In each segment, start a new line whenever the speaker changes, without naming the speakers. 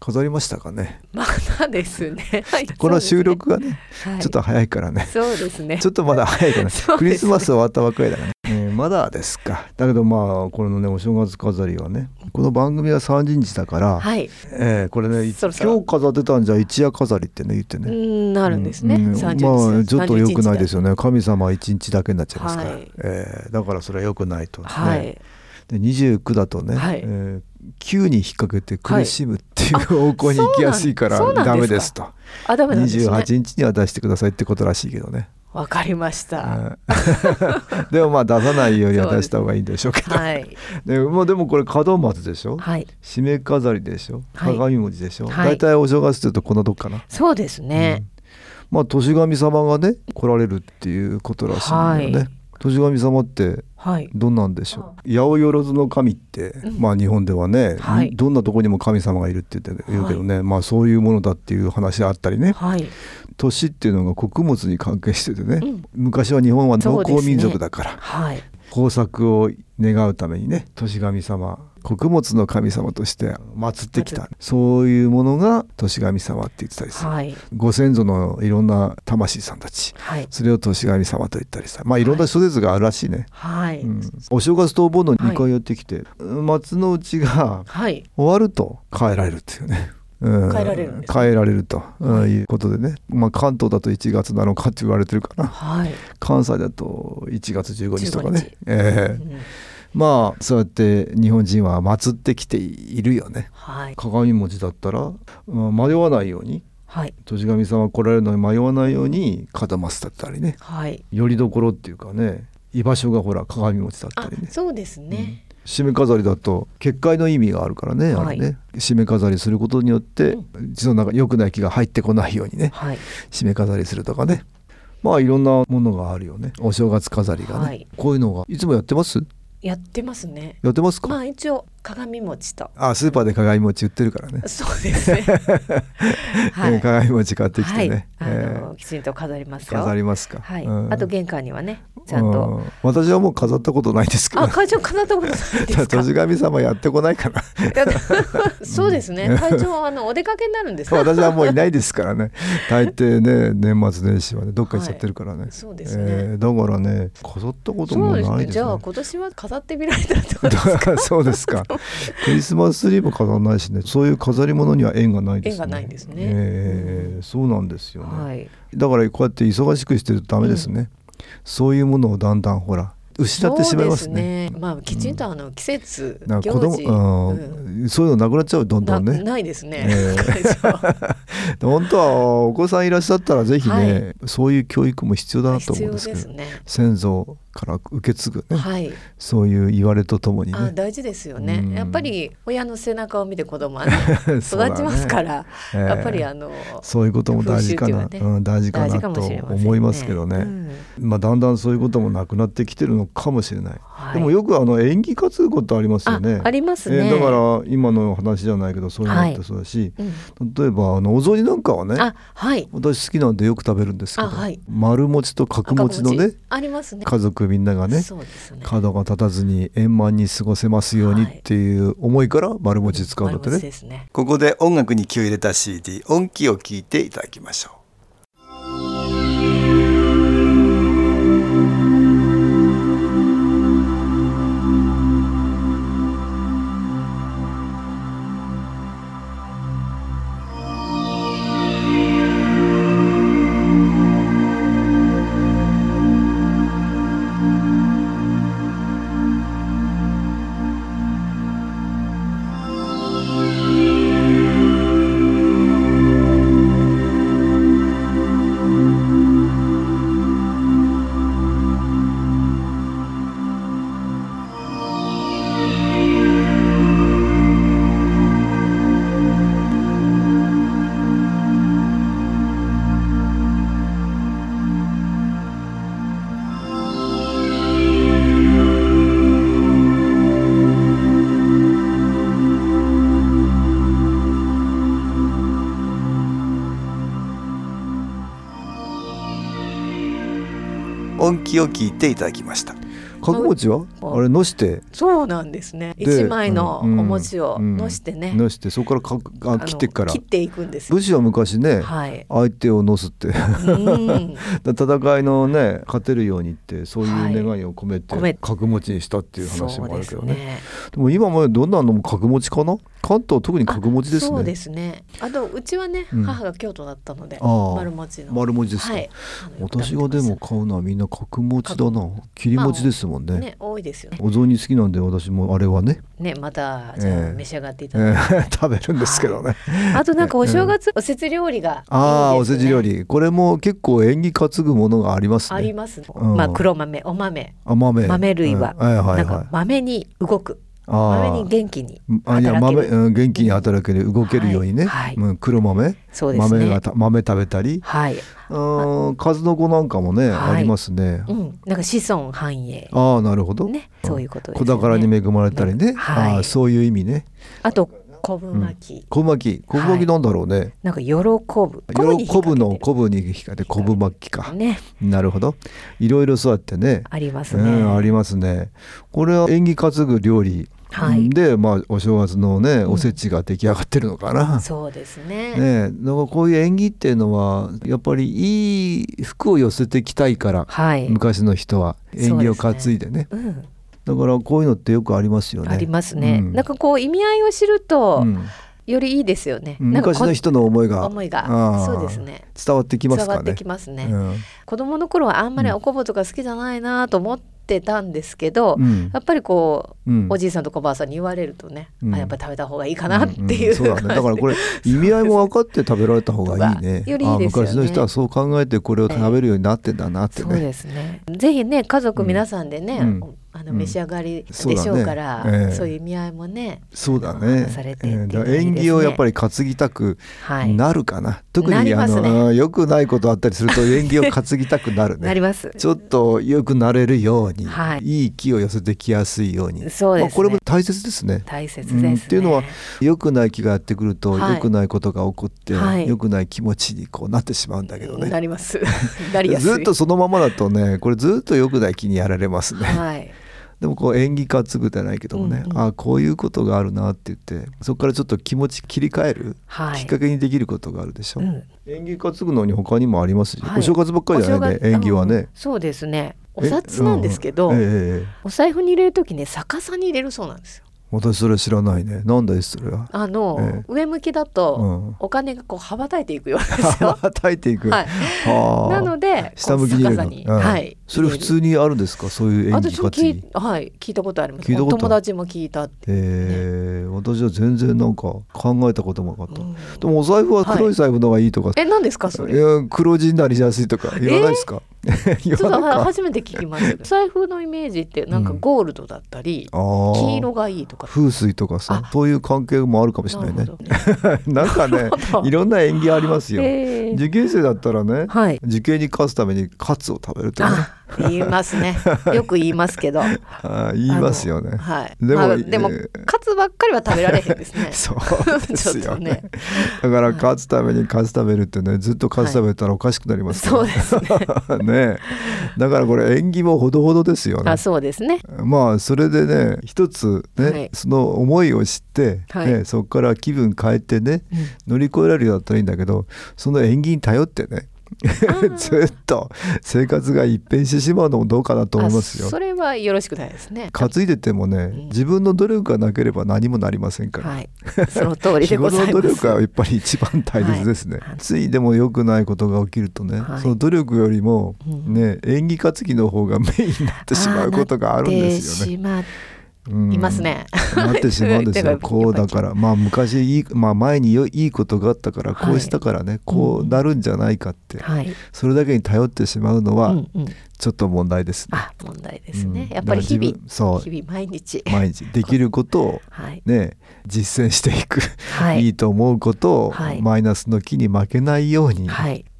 飾りましたかね？
まだですね。はい
この収録がね
はい。
ちょっと早いからね。
そうですね。
ちょっとまだ早いかな、
そうですね。
クリスマス終わったばっかりだからね、えーまだですか。だけどまあこのねお正月飾りはねこの番組は30日だから、
はい。
えーこれね今日飾ってたんじゃ一夜飾りってね言ってね、
うんなるんですね。
うん
三十
まあちょっと良くないです
よ。
よね。神様は一日だけになっちゃいますから、
はい。
えーだからそれは良くないと、ね。
はい。
で29だとね、
はい。
えー9に引っ掛けて苦しむっていう方向に行きやすいからダメ
です
と
あ、ダメなんですね。
28日には出してくださいってことらしいけどね。
わかりました。
うん でもまあ出さないようには出した方がいいんでしょうけど。
はい。
でまあ、でもこれ門松でしょ、
はい。
締め飾りでしょ？
はい
鏡文字でしょ、
はい
大体お正月というとこのどっかな？
そうですね。
まあ年神様がね来られるっていうことらしいんだよね。
はい
年神様って
はい。
どんなんでしょう？八百万の神って、まあ日本ではね、
はい。
どんなとこにも神様がいるって言って言うけどね、まあそういうものだっていう話あったりね。
はい。
年っていうのが穀物に関係しててね、
うん。
昔は日本は農耕民族だから、
はい。
豊作を願うためにね年神様穀物の神様として祀ってきたそういうものが年神様って言ってたりする、
はい。
ご先祖のいろんな魂さんたち。
はい。
それを年神様と言ったりさ。まあい。ろんな諸説があるらしいね、
はい。
うん。お正月とお盆の2回やってきて、松の内が
はい。
終わると変えられるっていうね。うん。
変えられるん
変えられると、うんい。うことでね、まあ、関東だと1月7日って言われてるかな。
はい。
関西だと1月15日とか
15
ね
日、
ええ。
うん
まあそうやって日本人は祀ってきているよね。
はい。
鏡文字だったら、うん迷わないように
はい。
年神様来られるのに迷わないように門松だったりね。
はい。
よりどころっていうかね居場所がほら鏡文字だった
あ
りね、
そうですね。
締め飾りだと結界の意味があるからね、
はい。
あれね。締め飾りすることによって
う
その中良くない気が入ってこないようにね
はい。
締め飾りするとかね。まあいろんなものがあるよね。お正月飾りがね、
はい。
こういうのがいつもやってます？
やってますね。
やってますか、
まあ一応鏡餅と。
あスーパーで鏡餅売ってるからね、
そうですね。は
えー鏡餅買ってきてね、
はい、あ
え
のきちんと飾ります。
飾りますか、
はい、
うん
あと玄関にはね、ちゃんと。
うん私はもう飾ったことないですけど
あ、会長飾ったことないですか？
年神様やってこないかな
そうですね。会長あのお出かけになるんですか？
私はもういないですからね大抵ね年末年始はねどっか行っちゃってるからね、
そうですね
えーだからね飾ったことも
そうですね。
ないですね
じゃあ今年は飾ってみられたらどうですか？
そうですか クリスマスツリーも飾らないしね。そういう飾り物には縁がないですね。
縁がないですね。
えーそうなんですよね、
はい。
だからこうやって忙しくしてるとダメですね、そういうものをだんだんほら失ってしまいますね。
すね。まあきちんとあの季節
なんか
行事、
子供、うん。そういうのなくなっちゃうどんど
なん
ね。
ないですね。
えー。本当はお子さんいらっしゃったらぜひね、そういう教育も必要だなと思うんですけど
ですね。
先祖から受け継ぐね、
はい。
そういう言われとともにね。
あ大事ですよね、
うん。
やっぱり親の背中を見て子供はね 育ちますから、
えー
やっぱりあの
そういうことも大事かな、
ね。
うん、大事かなと思いますけどね、
うん。
まあ、だんだんそういうこともなくなってきてるのかもしれない、
はい。
でもよくあの演技担ぐことありますよね。
あありますね、
えーだから今の話じゃないけどそういうのってそうだし、
うん。
例えばあのお雑煮なんかはね
あはい。
私好きなんでよく食べるんですけど、
あはい。
丸餅と角餅のね
ありますね。
家族みんなが
ね
角が立たずに円満に過ごせますようにっていう思いから丸餅使うんだってね、
丸餅ですね。
ここで音楽に気を入れた CD 音気を聞いていただきましょう
音気を聞いていただきました。
角餅は？あれのして？
そうなんですね。一枚のお餅をのしてね、
のしてそこからかあ切ってから。
切っていくんです
武士は昔ね、
はい、
相手をのすって。戦いのね勝てるようにってそういう願いを込めて、はい、角餅にしたっていう話もあるけどね。ね。でも今もどんなのも角餅かな？関東特に角餅ですね。
そうですね。あとうちはね、うん、母が京都だったので丸餅の。
丸餅ですか、はい、私がでも買うのはみんな角餅だな。切り餅ですもんね。まあ、
ね多いですよね。
お雑煮好きなんで私もあれはね。
ねまたじゃあ召し上がっていただいて、
えー、食べるんですけどね、
はい、あとなんかお正月、おせち料理がいい、ね、
ああおせち料理。これも結構縁起担ぐものがありますね。
あります、うん、まあ黒豆お豆。
あ豆。
豆類は、うん。はいはいはい、なんか豆に動く豆に元気に
あいや豆、うん、元気に働ける。動けるようにね、はい。はい、黒豆。
そうです、ね、
豆が豆食べたり、
はい、
うん数の子なんかもね、はい、ありますね、
うん、なんか子孫繁栄。
ああなるほど、
ね、そういうこと
です、ね、子宝に恵まれたりね、はい、あそういう意味ね。
あと昆布巻き、
昆布巻き。昆布巻きなんだろうね、
なんか喜ぶ。
喜ぶの昆布に引かれて。昆布巻きか。
ね。
なるほど。いろいろそうやってね。
ありますね、
ありますね。これは縁起担ぐ料理はい、で、まあ、お正月のねおせちが出来上がってるのかな、
うん、そうですね。
ねだからこういう縁起っていうのはやっぱりいい服を寄せてきたいから、はい、昔の人は縁起を担いでね、ね、うん、だからこういうのってよくありますよね。
ありますね、うん、なんかこう意味合いを知ると、よりいいですよね。
昔の人の思いが
思いが。そうですね。
伝わってきますかね。
伝わってきますね。うん、子供の頃はあんまりおこぼとか好きじゃないなと思ってたんですけど、うん、やっぱりこう、うん、おじいさんとかおばあさんに言われるとね、あやっぱり食べた方がいいかなっていう、
そうだね。だからこれ 意味合いも分かって食べられた方がいいね。
よりいいですよね。
昔の人はそう考えてこれを食べるようになってんだなってね。
そうですね。ぜひね家族皆さんでね。あの召し上がりでしょうから、うんそうねえ。ー、そういう意味合いもね
そうだね。されていい、ね、縁起をやっぱり担ぎたくなるかな、はい、特に、ね、あのよくないことあったりすると 縁起を担ぎたくなるね。
なります。
ちょっとよくなれるように、はい、いい気を寄せてきやすいように。
そうです、ね。まあ、
これも大切ですね。
大切です、ね。うん、
っていうのはよくない気がやってくると、はい、よくないことが起こって、はい、よくない気持ちにこうなってしまうんだけどね。
なります。
ずっとそのままだとねこれずっとよくない気にやられますね。
はい
でもこう演技担ぐじゃないけどもね、うんうん、あこういうことがあるなって言ってそこからちょっと気持ち切り替える、はい、きっかけにできることがあるでしょ、うん、演技担ぐのに他にもありますし、はい、お正月ばっかりじゃないね演技はね。
そうですね。お札なんですけど、うん。え。お財布に入れる時ね逆さに入れるそうなんですよ
私それ知らないね。なんだそれは？
あの、ええ、上向きだと、お金がこう羽ばたいていくよう ですよ。
羽ばたいていく。
はい。なので
下向きに入れるの。はい。それ普通にあるんですか？そういう演技担
ぎ。はい聞いたことあります。友達も聞いたって。
ええ私は全然なんか考えたこともなかった。でもお財布は黒い財布の方がいいとか。
え何ですかそれ？
いや黒字になりやすいとか言わないですか？
ちょっと初めて聞きました。財布のイメージってなんかゴールドだったり、黄色がいいとか。
風水とかさそういう関係もあるかもしれないね。な んかねいろんな縁起ありますよ、受験生だったらね、はい、受験に勝つためにカツを食べるとね。
言いますね。よく言いますけど。
あ言いますよね。
はい。でも、まあ、でも、カツばっかりは食べられへんですね。
そうですよ ね。だから勝つためにカツ食べるってねずっとカツ食べたらおかしくなります、
そうですね。
ね。だからこれ縁起もほどほどですよね。
あそうですね。
まあそれでね一つね、はい、その思いを知って、はい、ね、そこから気分変えてね、うん、乗り越えられるようだったらいいんだけどその縁起に頼ってね ずっと生活が一変してしまうのもどうかなと思いますよ。
それはよろしくないですね。
担いでてもね、うん、自分の努力がなければ何もなりませんから。はい、
その通りでございます。
の努力がやっぱり一番大切ですね。はい、ついでも良くないことが起きるとね、はい、その努力よりもね、演技担ぎの方がメインになってしまうことがあるんですよね。
いますね。
なってしまうんですよ。こうだから。まあ昔いいまあ前にいいことがあったからこうしたからね、はい、こうなるんじゃないかって、はい、それだけに頼ってしまうのは、ちょっと問題ですね。
あ問題ですね。うん、やっぱり日々そう日々毎日
毎日できることをね、はい、実践していく、はい、いいと思うことを、はい、マイナスの木に負けないように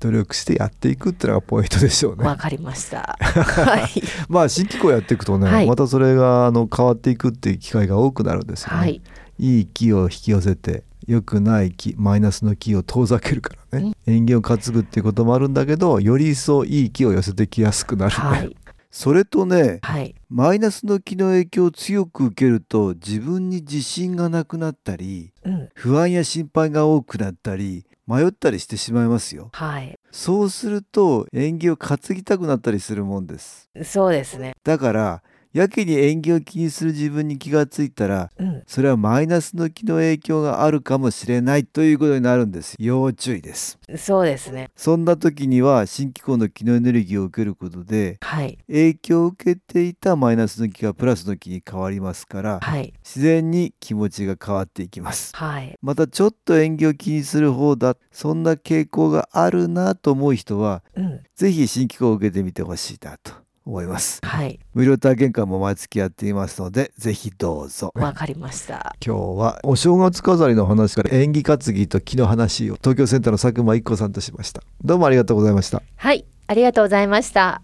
努力してやっていくっていうのがポイントでしょうね。
わかりました。はい。
まあ新機構やっていくとね、またそれがあの変わっていくっていう機会が多くなるんですよね。
いい気を引き寄せて良くない気マイナスの気を遠ざけるからね、縁起を担ぐっていうこともあるんだけどより一層いい気を寄せてきやすくなる、はい、それとね、はい、マイナスの気の影響を強く受けると自分に自信がなくなったり、うん、不安や心配が多くなったり迷ったりしてしまいますよ、はい、そうすると縁起を担ぎたくなったりするもんです。
そうですね。
だからやけに縁起を気にする自分に気がついたら、うん、それはマイナスの気の影響があるかもしれないということになるんです。要注意です。
そうですね。
そんな時には新機構の気のエネルギーを受けることで、はい、影響を受けていたマイナスの気がプラスの気に変わりますから、はい、自然に気持ちが変わっていきます、はい、またちょっと縁起を気にする方だそんな傾向があるなと思う人は、うん、ぜひ新機構を受けてみてほしいなと思います。はい。無料体験会も毎月やっていますので、ぜひどうぞ。
わかりました。
今日はお正月飾りの話から縁起担ぎと木の話を東京センターの佐久間一子さんとしました。どうもありがとうございました。
はい、ありがとうございました。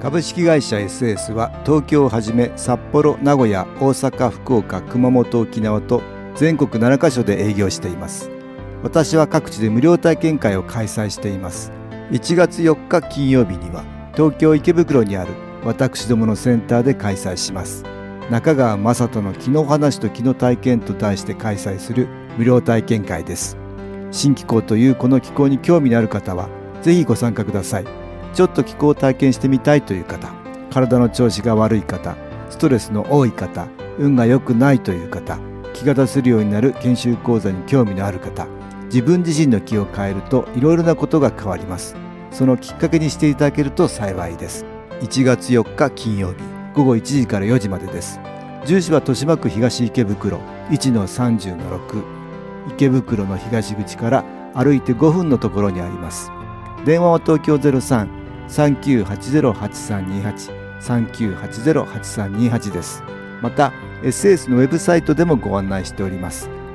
株式会社 SS は東京をはじめ札幌、名古屋、大阪、福岡、熊本、沖縄と全国7カ所で営業しています。私は各地で無料体験会を開催しています。1月4日金曜日には東京池袋にある私どものセンターで開催します。中川雅人の気の話と気の体験と題して開催する無料体験会です。新気候というこの気候に興味のある方はぜひご参加ください。ちょっと気候を体験してみたいという方体の調子が悪い方ストレスの多い方運が良くないという方気が出せるようになる研修講座に興味のある方自分自身の気を変えるといろいろなことが変わります。そのきっかけにしていただけると幸いです。1月4日金曜日午後1時から4時までです。住所は豊島区東池袋1-30-6池袋の東口から歩いて5分のところにあります。電話は東京03-3980-8328 3980-8328です。また SS のウェブサイトでもご案内しております。